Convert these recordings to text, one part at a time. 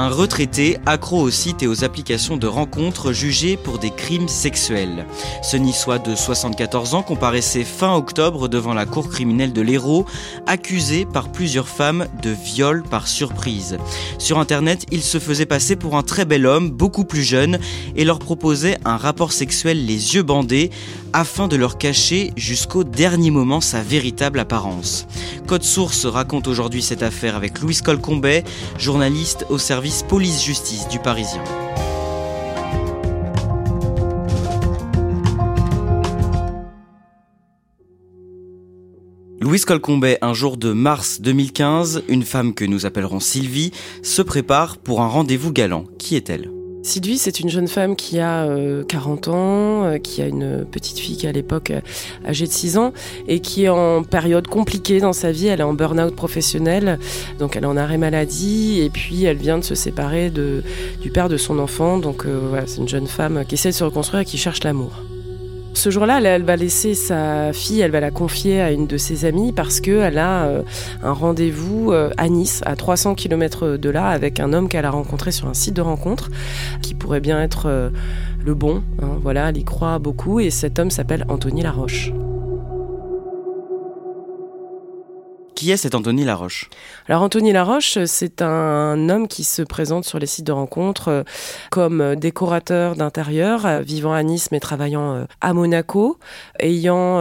Un retraité accro aux sites et aux applications de rencontres jugé pour des crimes sexuels. Ce niçois de 74 ans comparaissait fin octobre devant la cour criminelle de l'Hérault, accusé par plusieurs femmes de viol par surprise. Sur internet, il se faisait passer pour un très bel homme, beaucoup plus jeune, et leur proposait un rapport sexuel les yeux bandés afin de leur cacher jusqu'au dernier moment sa véritable apparence. Code Source raconte aujourd'hui cette affaire avec Louis Colcombet, journaliste au service police-justice du Parisien. Louise Colcombet, un jour de mars 2015, une femme que nous appellerons Sylvie, se prépare pour un rendez-vous galant. Qui est-elle? Sylvie, c'est une jeune femme qui a 40 euh, ans, euh, qui a une petite fille qui à l'époque euh, âgée de 6 ans et qui est en période compliquée dans sa vie. Elle est en burn-out professionnel, donc elle est en arrêt maladie et puis elle vient de se séparer du père de son enfant. Donc voilà, c'est une jeune femme qui essaie de se reconstruire et qui cherche l'amour. Ce jour-là, elle, va laisser sa fille, elle va la confier à une de ses amies parce qu'elle a euh, un rendez-vous euh, à Nice, à 300 km de là, avec un homme qu'elle a rencontré sur un site de rencontre, qui pourrait bien être euh, le bon. Hein, voilà, elle y croit beaucoup et cet homme s'appelle Anthony Laroche. Qui est cet Anthony Laroche? Alors Anthony Laroche, c'est un homme qui se présente sur les sites de rencontres euh, comme décorateur d'intérieur, euh, vivant à Nice mais travaillant euh, à Monaco, ayant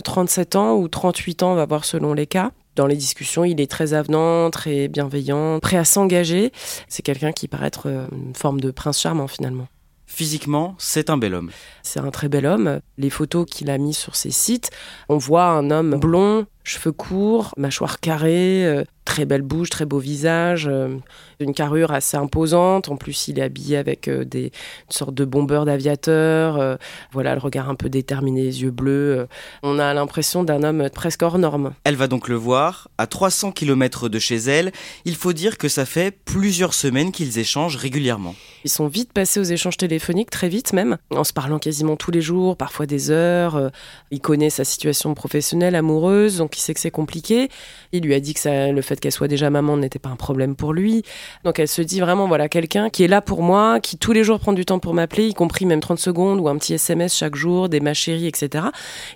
37 ans ou 38 ans, on va voir selon les cas. Dans les discussions, il est très avenant, très bienveillant, prêt à s'engager. C'est quelqu'un qui paraît être une forme de prince charmant finalement. Physiquement, c'est un bel homme. C'est un très bel homme. Les photos qu'il a mis sur ses sites, on voit un homme blond, cheveux courts, mâchoire carrée, euh, très belle bouche, très beau visage, euh, une carrure assez imposante. En plus, il est habillé avec euh, des une sorte de bombeur d'aviateur. voilà, le regard un peu déterminé, les yeux bleus. on a l'impression d'un homme presque hors norme. Elle va donc le voir à 300 km de chez elle. Il faut dire que ça fait plusieurs semaines qu'ils échangent régulièrement. Ils sont vite passés aux échanges téléphoniques, très vite même, en se parlant quasiment tous les jours, parfois des heures. Il connaît sa situation professionnelle, amoureuse, donc il sait que c'est compliqué. Il lui a dit que ça, le fait qu'elle soit déjà maman n'était pas un problème pour lui. Donc elle se dit vraiment, voilà, quelqu'un qui est là pour moi, qui tous les jours prend du temps pour m'appeler, y compris même 30 secondes ou un petit SMS chaque jour, des ma chérie, etc.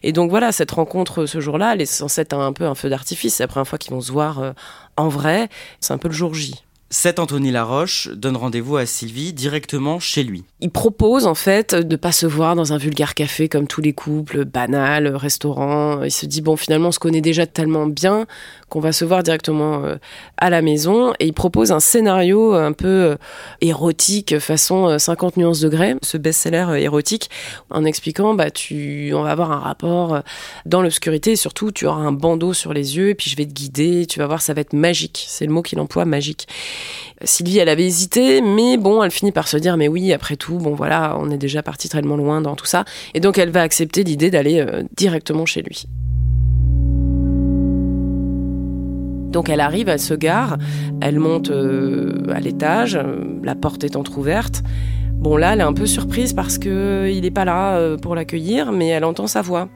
Et donc voilà, cette rencontre ce jour-là, elle est censée être un, peu un feu d'artifice. C'est la première fois qu'ils vont se voir euh, en vrai. C'est un peu le jour J. Cet Anthony Laroche donne rendez-vous à Sylvie directement chez lui. Il propose en fait de pas se voir dans un vulgaire café comme tous les couples, banal, restaurant. Il se dit bon finalement on se connaît déjà tellement bien qu'on va se voir directement euh, à la maison et il propose un scénario un peu euh, érotique façon 50 euh, nuances degrés, ce best-seller érotique en expliquant bah tu on va avoir un rapport dans l'obscurité et surtout tu auras un bandeau sur les yeux et puis je vais te guider, tu vas voir ça va être magique, c'est le mot qu'il emploie magique. Sylvie, elle avait hésité, mais bon, elle finit par se dire, mais oui, après tout, bon voilà, on est déjà parti tellement loin dans tout ça. Et donc, elle va accepter l'idée d'aller euh, directement chez lui. Donc elle arrive, elle se gare, elle monte euh, à l'étage, la porte est entr'ouverte. Bon là, elle est un peu surprise parce que il n'est pas là euh, pour l'accueillir, mais elle entend sa voix.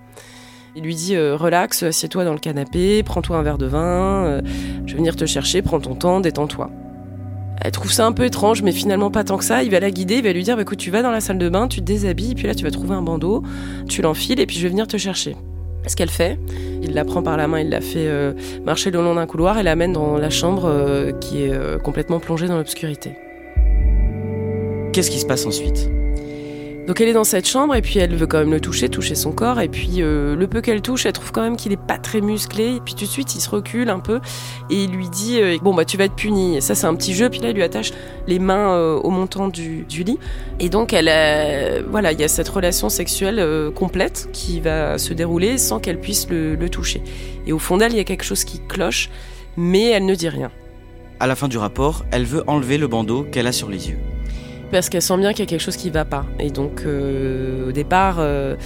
Il lui dit relax, assieds-toi dans le canapé, prends-toi un verre de vin, je vais venir te chercher, prends ton temps, détends-toi. Elle trouve ça un peu étrange, mais finalement pas tant que ça. Il va la guider, il va lui dire bah, écoute, tu vas dans la salle de bain, tu te déshabilles, puis là tu vas trouver un bandeau, tu l'enfiles, et puis je vais venir te chercher. Ce qu'elle fait, il la prend par la main, il la fait euh, marcher le long d'un couloir et l'amène dans la chambre euh, qui est euh, complètement plongée dans l'obscurité. Qu'est-ce qui se passe ensuite? Donc elle est dans cette chambre et puis elle veut quand même le toucher, toucher son corps. Et puis euh, le peu qu'elle touche, elle trouve quand même qu'il est pas très musclé. Et puis tout de suite, il se recule un peu et il lui dit euh, Bon, bah tu vas être puni. Ça, c'est un petit jeu. Puis là, il lui attache les mains euh, au montant du, lit. Et donc, elle voilà, il y a cette relation sexuelle complète qui va se dérouler sans qu'elle puisse le, le toucher. Et au fond d'elle, il y a quelque chose qui cloche, mais elle ne dit rien. À la fin du rapport, elle veut enlever le bandeau qu'elle a sur les yeux parce qu'elle sent bien qu'il y a quelque chose qui va pas. Et donc, euh, au départ, euh,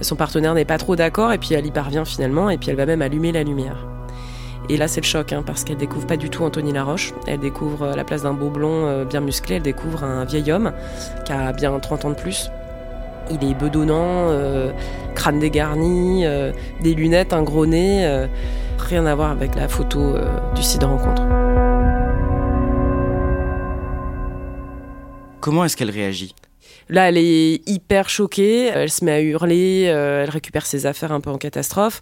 son partenaire n'est pas trop d'accord, et puis elle y parvient finalement, et puis elle va même allumer la lumière. Et là, c'est le choc, hein, parce qu'elle découvre pas du tout Anthony Laroche. Elle découvre, à la place d'un beau blond euh, bien musclé, elle découvre un vieil homme qui a bien 30 ans de plus. Il est bedonnant, crâne dégarni, des lunettes, un gros nez. rien à voir avec la photo du site de rencontre. Comment est-ce qu'elle réagit? Là, elle est hyper choquée, elle se met à hurler, euh, elle récupère ses affaires un peu en catastrophe.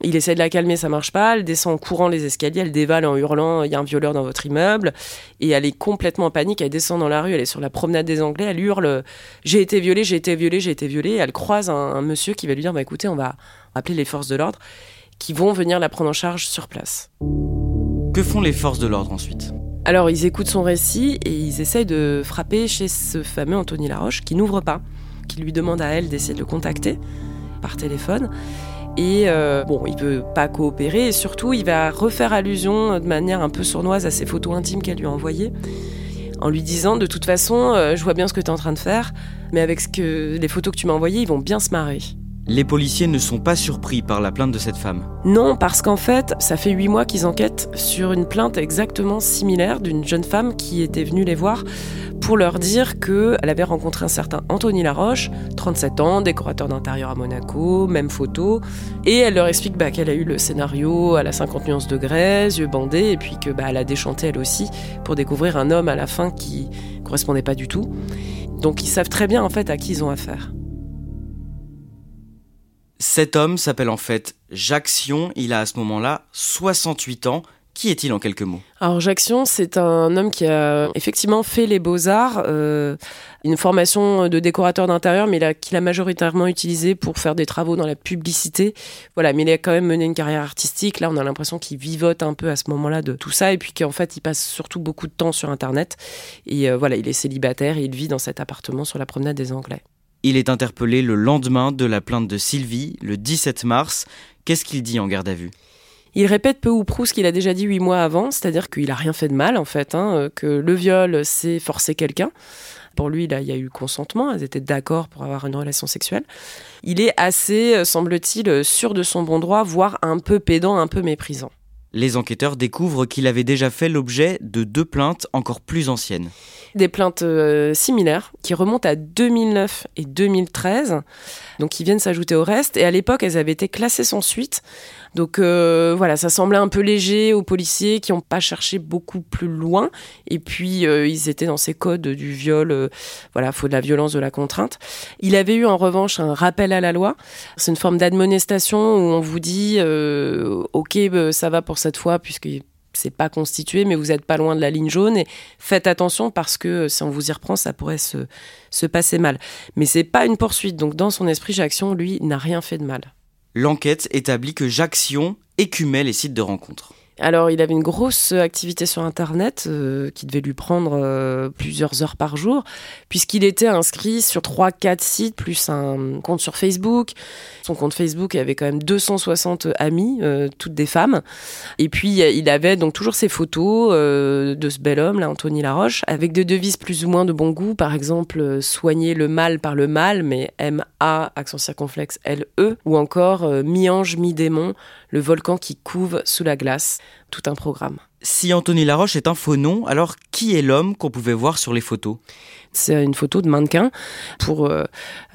Il essaie de la calmer, ça marche pas. Elle descend en courant les escaliers, elle dévale en hurlant il y a un violeur dans votre immeuble. Et elle est complètement en panique, elle descend dans la rue, elle est sur la promenade des Anglais, elle hurle J'ai été violée, j'ai été violée, j'ai été violée. elle croise un, monsieur qui va lui dire bah, écoutez, on va appeler les forces de l'ordre qui vont venir la prendre en charge sur place. Que font les forces de l'ordre ensuite? Alors ils écoutent son récit et ils essayent de frapper chez ce fameux Anthony Laroche qui n'ouvre pas, qui lui demande à elle d'essayer de le contacter par téléphone. Et euh, bon, il veut pas coopérer et surtout il va refaire allusion de manière un peu sournoise à ses photos intimes qu'elle lui a envoyées en lui disant de toute façon, euh, je vois bien ce que tu es en train de faire, mais avec ce que les photos que tu m'as envoyées, ils vont bien se marrer. Les policiers ne sont pas surpris par la plainte de cette femme. Non, parce qu'en fait, ça fait huit mois qu'ils enquêtent sur une plainte exactement similaire d'une jeune femme qui était venue les voir pour leur dire qu'elle avait rencontré un certain Anthony Laroche, 37 ans, décorateur d'intérieur à Monaco, même photo, et elle leur explique bah, qu'elle a eu le scénario à la 50 nuances de yeux bandés, et puis que bah, elle a déchanté elle aussi pour découvrir un homme à la fin qui correspondait pas du tout. Donc ils savent très bien en fait à qui ils ont affaire. Cet homme s'appelle en fait Jacques Sion, il a à ce moment-là 68 ans. Qui est-il en quelques mots? Alors Jacques Sion, c'est un homme qui a effectivement fait les beaux-arts, euh, une formation de décorateur d'intérieur, mais qu'il a majoritairement utilisé pour faire des travaux dans la publicité. Voilà, mais il a quand même mené une carrière artistique. Là, on a l'impression qu'il vivote un peu à ce moment-là de tout ça, et puis qu'en fait, il passe surtout beaucoup de temps sur Internet. Et euh, voilà, il est célibataire et il vit dans cet appartement sur la promenade des Anglais. Il est interpellé le lendemain de la plainte de Sylvie, le 17 mars. Qu'est-ce qu'il dit en garde à vue? Il répète peu ou prou ce qu'il a déjà dit huit mois avant, c'est-à-dire qu'il a rien fait de mal en fait, hein, euh, que le viol c'est forcer quelqu'un. Pour lui, il y a eu consentement, elles étaient d'accord pour avoir une relation sexuelle. Il est assez, euh, semble-t-il, sûr de son bon droit, voire un peu pédant, un peu méprisant. Les enquêteurs découvrent qu'il avait déjà fait l'objet de deux plaintes encore plus anciennes des plaintes euh, similaires qui remontent à 2009 et 2013, donc qui viennent s'ajouter au reste. Et à l'époque, elles avaient été classées sans suite. Donc euh, voilà, ça semblait un peu léger aux policiers qui n'ont pas cherché beaucoup plus loin. Et puis euh, ils étaient dans ces codes du viol, voilà, faut de la violence, de la contrainte. Il avait eu en revanche un rappel à la loi. C'est une forme d'admonestation où on vous dit, ok, ça va pour cette fois puisque c'est pas constitué, mais vous n'êtes pas loin de la ligne jaune et faites attention parce que euh, si on vous y reprend, ça pourrait se, se passer mal. Mais c'est pas une poursuite, donc dans son esprit, Jackson, lui, n'a rien fait de mal. L'enquête établit que Jackson écumait les sites de rencontres. Alors, il avait une grosse activité sur Internet euh, qui devait lui prendre euh, plusieurs heures par jour, puisqu'il était inscrit sur 3-4 sites, plus un compte sur Facebook. Son compte Facebook avait quand même 260 amis, euh, toutes des femmes. Et puis, il avait donc toujours ses photos de ce bel homme, là, Anthony Laroche, avec des devises plus ou moins de bon goût. Par exemple, soigner le mal par le mal, mais M-A, accent circonflexe L-E, ou encore mi-ange, mi-démon, le volcan qui couve sous la glace. Tout un programme. Si Anthony Laroche est un faux nom, alors qui est l'homme qu'on pouvait voir sur les photos? C'est une photo de mannequin pour euh,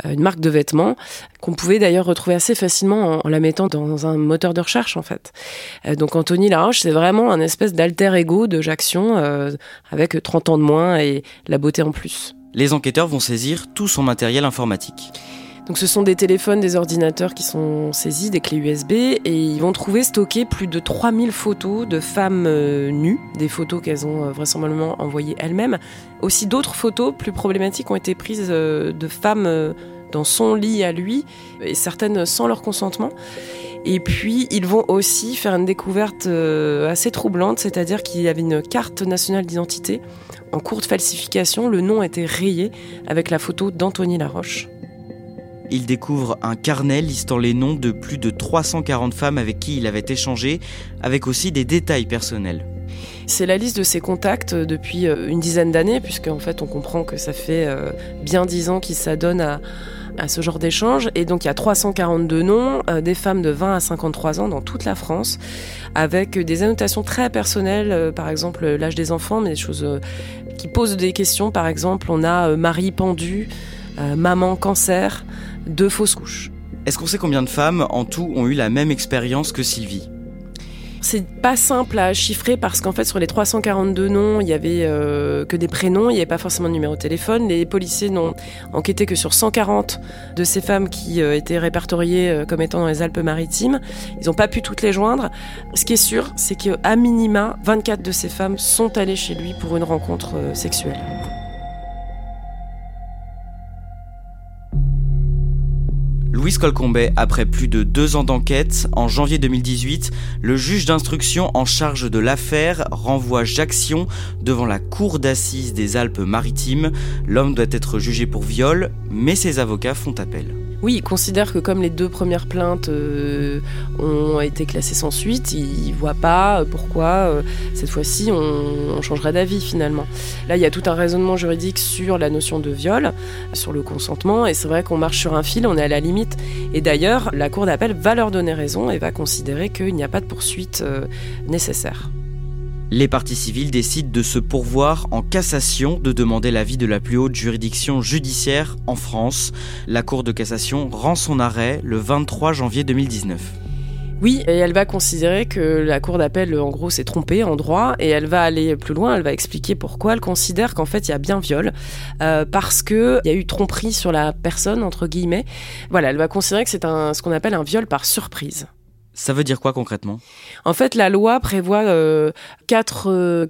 une marque de vêtements qu'on pouvait d'ailleurs retrouver assez facilement en, la mettant dans un moteur de recherche en fait. Euh, donc Anthony Laroche, c'est vraiment un espèce d'alter ego de Jackson euh, avec 30 ans de moins et la beauté en plus. Les enquêteurs vont saisir tout son matériel informatique. Donc ce sont des téléphones, des ordinateurs qui sont saisis, des clés USB, et ils vont trouver stockées plus de 3000 photos de femmes euh, nues, des photos qu'elles ont euh, vraisemblablement envoyées elles-mêmes. Aussi d'autres photos plus problématiques ont été prises euh, de femmes dans son lit à lui, et certaines sans leur consentement. Et puis, ils vont aussi faire une découverte assez troublante, c'est-à-dire qu'il y avait une carte nationale d'identité en cours de falsification. Le nom était rayé avec la photo d'Anthony Laroche. Il découvre un carnet listant les noms de plus de 340 femmes avec qui il avait échangé, avec aussi des détails personnels. C'est la liste de ses contacts euh, depuis euh, une dizaine d'années, puisque en fait on comprend que ça fait euh, bien dix ans qu'il s'adonne à, ce genre d'échange. Et donc il y a 342 noms, des femmes de 20 à 53 ans dans toute la France, avec des annotations très personnelles, par exemple l'âge des enfants, mais des choses qui posent des questions. Par exemple, on a Marie pendue, maman cancer, deux fausses couches. Est-ce qu'on sait combien de femmes en tout ont eu la même expérience que Sylvie? C'est pas simple à chiffrer parce qu'en fait sur les 342 noms, il y avait euh, que des prénoms, il n'y avait pas forcément de numéro de téléphone. Les policiers n'ont enquêté que sur 140 de ces femmes qui euh, étaient répertoriées euh, comme étant dans les Alpes-Maritimes. Ils n'ont pas pu toutes les joindre. Ce qui est sûr, c'est qu'à minima, 24 de ces femmes sont allées chez lui pour une rencontre sexuelle. Louise Colcombet, après plus de deux ans d'enquête, en janvier 2018, le juge d'instruction en charge de l'affaire renvoie Jackson devant la cour d'assises des Alpes-Maritimes. L'homme doit être jugé pour viol, mais ses avocats font appel. Oui, il considère que comme les deux premières plaintes euh, ont été classées sans suite, il ne voit pas euh, pourquoi euh, cette fois-ci on, changerait d'avis finalement. Là, il y a tout un raisonnement juridique sur la notion de viol, sur le consentement, et c'est vrai qu'on marche sur un fil, on est à la limite. Et d'ailleurs, la Cour d'appel va leur donner raison et va considérer qu'il n'y a pas de poursuite nécessaire. Les parties civiles décident de se pourvoir en cassation, de demander l'avis de la plus haute juridiction judiciaire en France. La Cour de cassation rend son arrêt le 23 janvier 2019. Oui, et elle va considérer que la cour d'appel, en gros, s'est trompée en droit, et elle va aller plus loin, elle va expliquer pourquoi elle considère qu'en fait, il y a bien viol, euh, parce qu'il y a eu tromperie sur la personne, entre guillemets. Voilà, elle va considérer que c'est ce qu'on appelle un viol par surprise. Ça veut dire quoi concrètement? En fait, la loi prévoit euh, quatre euh,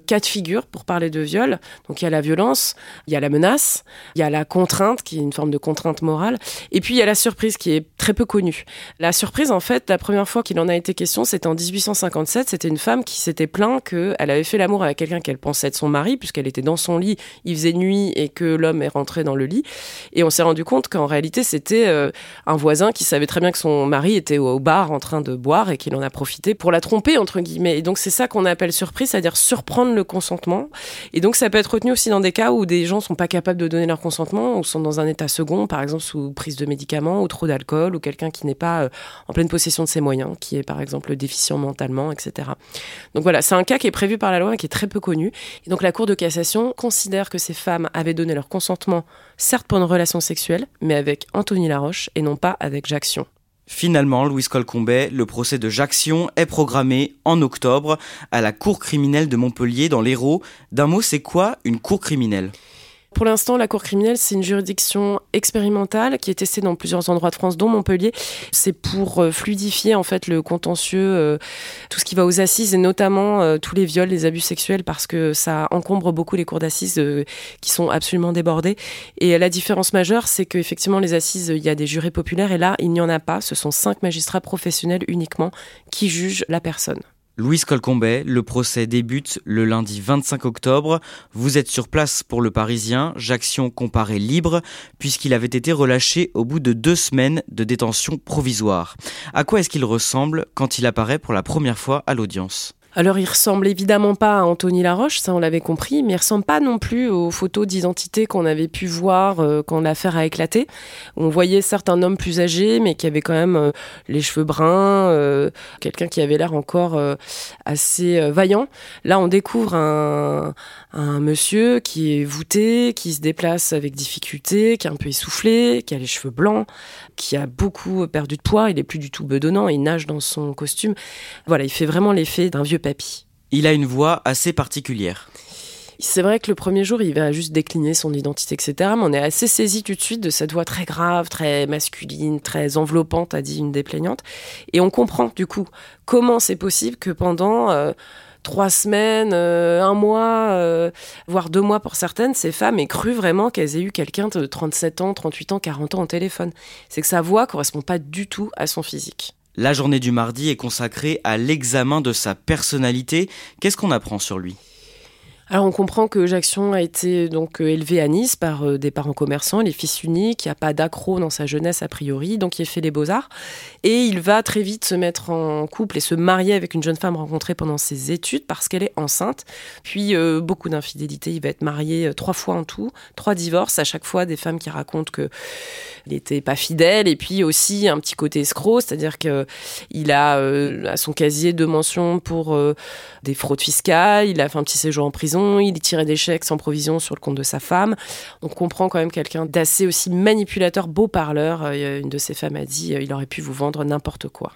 pour parler de viol. Donc il y a la violence, il y a la menace, il y a la contrainte, qui est une forme de contrainte morale, et puis il y a la surprise, qui est très peu connue. La surprise, en fait, la première fois qu'il en a été question, c'était en 1857. C'était une femme qui s'était plaint qu'elle avait fait l'amour avec quelqu'un qu'elle pensait être son mari, puisqu'elle était dans son lit, il faisait nuit et que l'homme est rentré dans le lit. Et on s'est rendu compte qu'en réalité, c'était euh, un voisin qui savait très bien que son mari était au bar en train de boire et qu'il en a profité pour la tromper, entre guillemets. Et donc, c'est ça qu'on appelle surprise, c'est-à-dire surprendre le consentement. Et donc, ça peut être retenu aussi dans des cas où des gens sont pas capables de donner leur consentement ou sont dans un état second, par exemple sous prise de médicaments ou trop d'alcool ou quelqu'un qui n'est pas euh, en pleine possession de ses moyens, qui est par exemple déficient mentalement, etc. Donc voilà, c'est un cas qui est prévu par la loi et qui est très peu connu. Et donc, la Cour de cassation considère que ces femmes avaient donné leur consentement, certes pour une relation sexuelle, mais avec Anthony Laroche et non pas avec Jackson. Finalement, Louis Colcombet, le procès de Jackson est programmé en octobre à la Cour criminelle de Montpellier dans l'Hérault. D'un mot, c'est quoi une cour criminelle? Pour l'instant, la Cour criminelle, c'est une juridiction expérimentale qui est testée dans plusieurs endroits de France, dont Montpellier. C'est pour euh, fluidifier en fait le contentieux, euh, tout ce qui va aux assises et notamment euh, tous les viols, les abus sexuels, parce que ça encombre beaucoup les cours d'assises qui sont absolument débordées. Et la différence majeure, c'est qu'effectivement, les assises, il y a des jurés populaires et là, il n'y en a pas. Ce sont cinq magistrats professionnels uniquement qui jugent la personne. Louise Colcombet, le procès débute le lundi 25 octobre. Vous êtes sur place pour le Parisien. Jackson comparé libre puisqu'il avait été relâché au bout de deux semaines de détention provisoire. À quoi est-ce qu'il ressemble quand il apparaît pour la première fois à l'audience? Alors, il ressemble évidemment pas à Anthony Laroche, ça on l'avait compris, mais il ressemble pas non plus aux photos d'identité qu'on avait pu voir euh, quand l'affaire a éclaté. On voyait certains hommes plus âgés, mais qui avaient quand même euh, les cheveux bruns, euh, quelqu'un qui avait l'air encore assez vaillant. Là, on découvre un, un monsieur qui est voûté, qui se déplace avec difficulté, qui est un peu essoufflé, qui a les cheveux blancs, qui a beaucoup perdu de poids. Il est plus du tout bedonnant, il nage dans son costume. Voilà, il fait vraiment l'effet d'un vieux Il a une voix assez particulière. C'est vrai que le premier jour, il va juste décliner son identité, etc. Mais on est assez saisi tout de suite de cette voix très grave, très masculine, très enveloppante, a dit une des plaignantes. Et on comprend du coup comment c'est possible que pendant euh, trois semaines, euh, un mois, euh, voire deux mois pour certaines, ces femmes aient cru vraiment qu'elles aient eu quelqu'un de 37 ans, 38 ans, 40 ans au téléphone. C'est que sa voix correspond pas du tout à son physique. La journée du mardi est consacrée à l'examen de sa personnalité. Qu'est-ce qu'on apprend sur lui? Alors on comprend que Jackson a été donc euh, élevé à Nice par euh, des parents commerçants, les fils uniques, il n'y a pas d'accro dans sa jeunesse a priori, donc il fait les beaux-arts. Et il va très vite se mettre en couple et se marier avec une jeune femme rencontrée pendant ses études parce qu'elle est enceinte. Puis euh, beaucoup d'infidélité, il va être marié trois fois en tout, trois divorces, à chaque fois des femmes qui racontent qu'il n'était pas fidèle et puis aussi un petit côté escroc, c'est-à-dire qu'il a à son casier deux mentions pour des fraudes fiscales, il a fait un petit séjour en prison il tirait des chèques sans provision sur le compte de sa femme. On comprend quand même quelqu'un d'assez aussi manipulateur, beau parleur. Euh, une de ses femmes a dit euh, il aurait pu vous vendre n'importe quoi.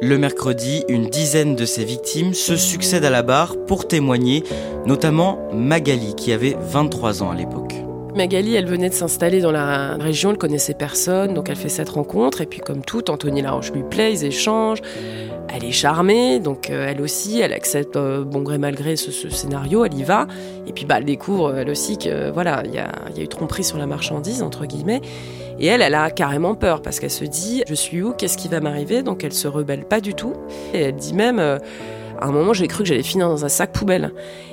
Le mercredi, une dizaine de ses victimes se succèdent à la barre pour témoigner, notamment Magali, qui avait 23 ans à l'époque. Magali, elle venait de s'installer dans la région, elle connaissait personne, donc elle fait cette rencontre. Et puis, comme tout, Anthony Laroche lui plaît, ils échangent. Elle est charmée, donc euh, elle aussi, elle accepte euh, bon gré mal gré ce, scénario, elle y va. Et puis bah, elle découvre elle aussi que voilà, il y a, eu tromperie sur la marchandise entre guillemets. Et elle, elle a carrément peur parce qu'elle se dit je suis où, qu'est-ce qui va m'arriver? Donc elle se rebelle pas du tout. Et elle dit même euh, à un moment j'ai cru que j'allais finir dans un sac poubelle.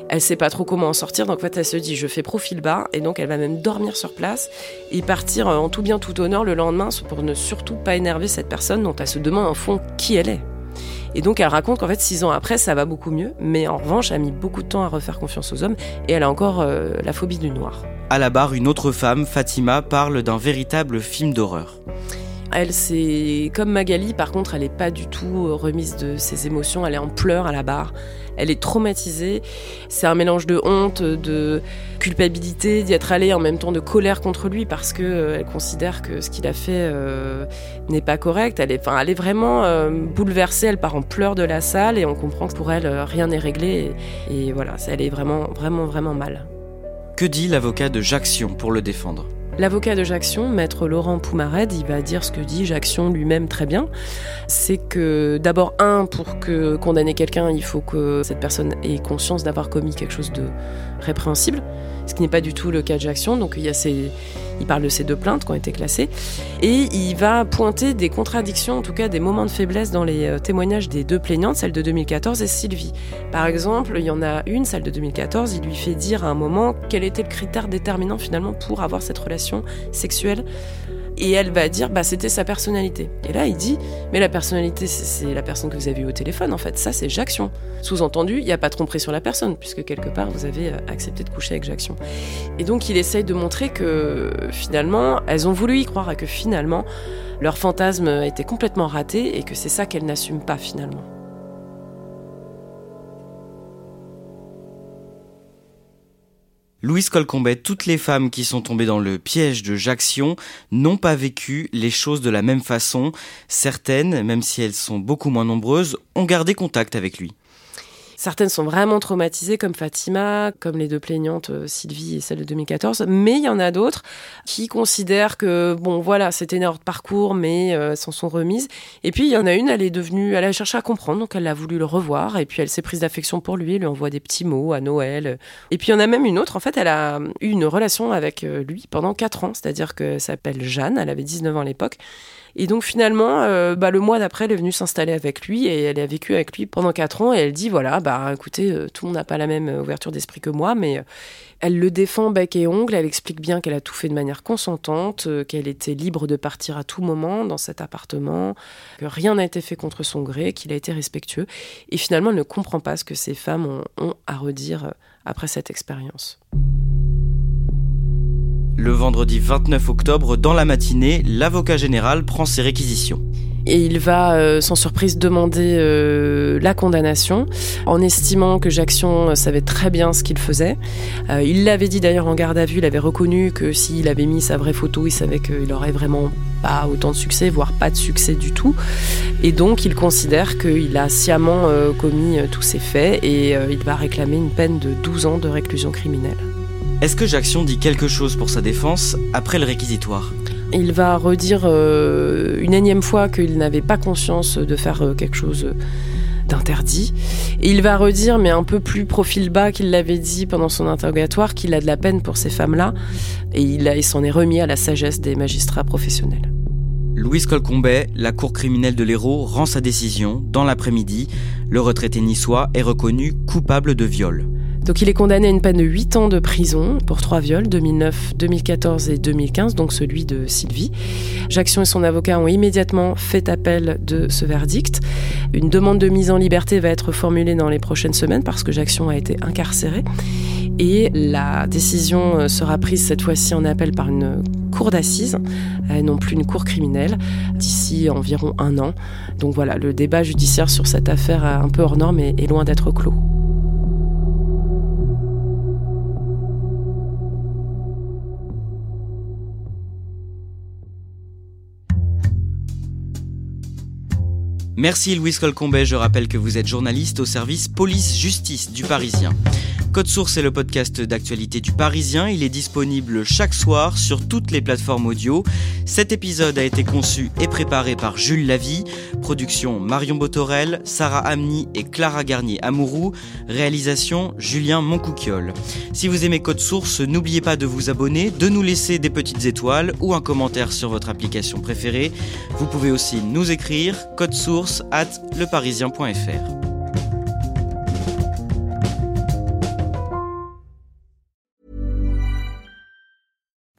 Elle sait pas trop comment en sortir, donc en fait elle se dit je fais profil bas et donc elle va même dormir sur place et partir en tout bien tout honneur le lendemain pour ne surtout pas énerver cette personne dont elle se demande en fond qui elle est. Et donc elle raconte qu'en fait six ans après ça va beaucoup mieux, mais en revanche elle a mis beaucoup de temps à refaire confiance aux hommes et elle a encore euh, la phobie du noir. À la barre, une autre femme, Fatima, parle d'un véritable film d'horreur. Elle, c'est comme Magali, par contre, elle n'est pas du tout euh, remise de ses émotions. Elle est en pleurs à la barre. Elle est traumatisée. C'est un mélange de honte, de culpabilité, d'y être allée en même temps de colère contre lui parce que euh, elle considère que ce qu'il a fait euh, n'est pas correct. Elle est, elle est vraiment bouleversée. Elle part en pleurs de la salle et on comprend que pour elle, rien n'est réglé. Et, et voilà, elle est vraiment, vraiment, vraiment mal. Que dit l'avocat de Jackson pour le défendre? L'avocat de Jackson, maître Laurent Poumared, il va dire ce que dit Jackson lui-même très bien. C'est que d'abord, un, pour que condamner quelqu'un, il faut que cette personne ait conscience d'avoir commis quelque chose de répréhensible, ce qui n'est pas du tout le cas de Jackson. Donc il il parle de ces deux plaintes qui ont été classées et il va pointer des contradictions, en tout cas des moments de faiblesse dans les euh, témoignages des deux plaignantes, celle de 2014 et Sylvie. Par exemple, il y en a une, celle de 2014, il lui fait dire à un moment quel était le critère déterminant finalement pour avoir cette relation sexuelle et elle va dire bah c'était sa personnalité. Et là il dit mais la personnalité c'est la personne que vous avez eue au téléphone en fait, ça c'est Jackson. Sous-entendu, il n'y a pas de tromperie sur la personne puisque quelque part vous avez euh, accepté de coucher avec Jackson. Et donc il essaye de montrer que finalement elles ont voulu y croire et que finalement leur fantasme était complètement raté et que c'est ça qu'elles n'assument pas finalement. Louise Colcombet, toutes les femmes qui sont tombées dans le piège de Jackson n'ont pas vécu les choses de la même façon. Certaines, même si elles sont beaucoup moins nombreuses, ont gardé contact avec lui. Certaines sont vraiment traumatisées, comme Fatima, comme les deux plaignantes, euh, Sylvie et celle de 2014. Mais il y en a d'autres qui considèrent que, bon, voilà, c'était de parcours, mais euh, s'en sont remises. Et puis, il y en a une, elle est devenue, elle a cherché à comprendre, donc elle a voulu le revoir. Et puis, elle s'est prise d'affection pour lui, elle lui envoie des petits mots à Noël. Et puis, il y en a même une autre, en fait, elle a eu une relation avec euh, lui pendant 4 ans. C'est-à-dire que s'appelle Jeanne, elle avait 19 ans à l'époque. Et donc finalement, euh, bah, le mois d'après, elle est venue s'installer avec lui et elle a vécu avec lui pendant quatre ans. Et elle dit voilà, bah écoutez, euh, tout le monde n'a pas la même ouverture d'esprit que moi, mais elle le défend bec et ongle. Elle explique bien qu'elle a tout fait de manière consentante, qu'elle était libre de partir à tout moment dans cet appartement, que rien n'a été fait contre son gré, qu'il a été respectueux. Et finalement, elle ne comprend pas ce que ces femmes ont à redire après cette expérience. Le vendredi 29 octobre, dans la matinée, l'avocat général prend ses réquisitions. Et il va, euh, sans surprise, demander euh, la condamnation, en estimant que Jackson savait très bien ce qu'il faisait. Euh, il l'avait dit d'ailleurs en garde à vue, il avait reconnu que s'il avait mis sa vraie photo, il savait qu'il aurait vraiment pas autant de succès, voire pas de succès du tout. Et donc il considère qu'il a sciemment commis tous ces faits et il va réclamer une peine de 12 ans de réclusion criminelle. Est-ce que Jackson dit quelque chose pour sa défense après le réquisitoire? Il va redire euh, une énième fois qu'il n'avait pas conscience de faire euh, quelque chose d'interdit. Et il va redire, mais un peu plus profil bas qu'il l'avait dit pendant son interrogatoire, qu'il a de la peine pour ces femmes-là. Et il, s'en est remis à la sagesse des magistrats professionnels. Louise Colcombet, la cour criminelle de l'Hérault, rend sa décision. Dans l'après-midi, le retraité niçois est reconnu coupable de viol. Donc il est condamné à une peine de 8 ans de prison pour trois viols, 2009, 2014 et 2015, donc celui de Sylvie. Jackson et son avocat ont immédiatement fait appel de ce verdict. Une demande de mise en liberté va être formulée dans les prochaines semaines parce que Jackson a été incarcéré. Et la décision sera prise cette fois-ci en appel par une cour d'assises, euh, non plus une cour criminelle, d'ici environ un an. Donc voilà, le débat judiciaire sur cette affaire un peu hors norme est loin d'être clos. Merci Louis Colcombet, je rappelle que vous êtes journaliste au service police-justice du Parisien. Code Source est le podcast d'actualité du Parisien. Il est disponible chaque soir sur toutes les plateformes audio. Cet épisode a été conçu et préparé par Jules Lavie. Production Marion Botorel, Sarah Amni et Clara Garnier Amourou. Réalisation Julien Moncouquiole. Si vous aimez Code Source, n'oubliez pas de vous abonner, de nous laisser des petites étoiles ou un commentaire sur votre application préférée. Vous pouvez aussi nous écrire code source at leparisien.fr.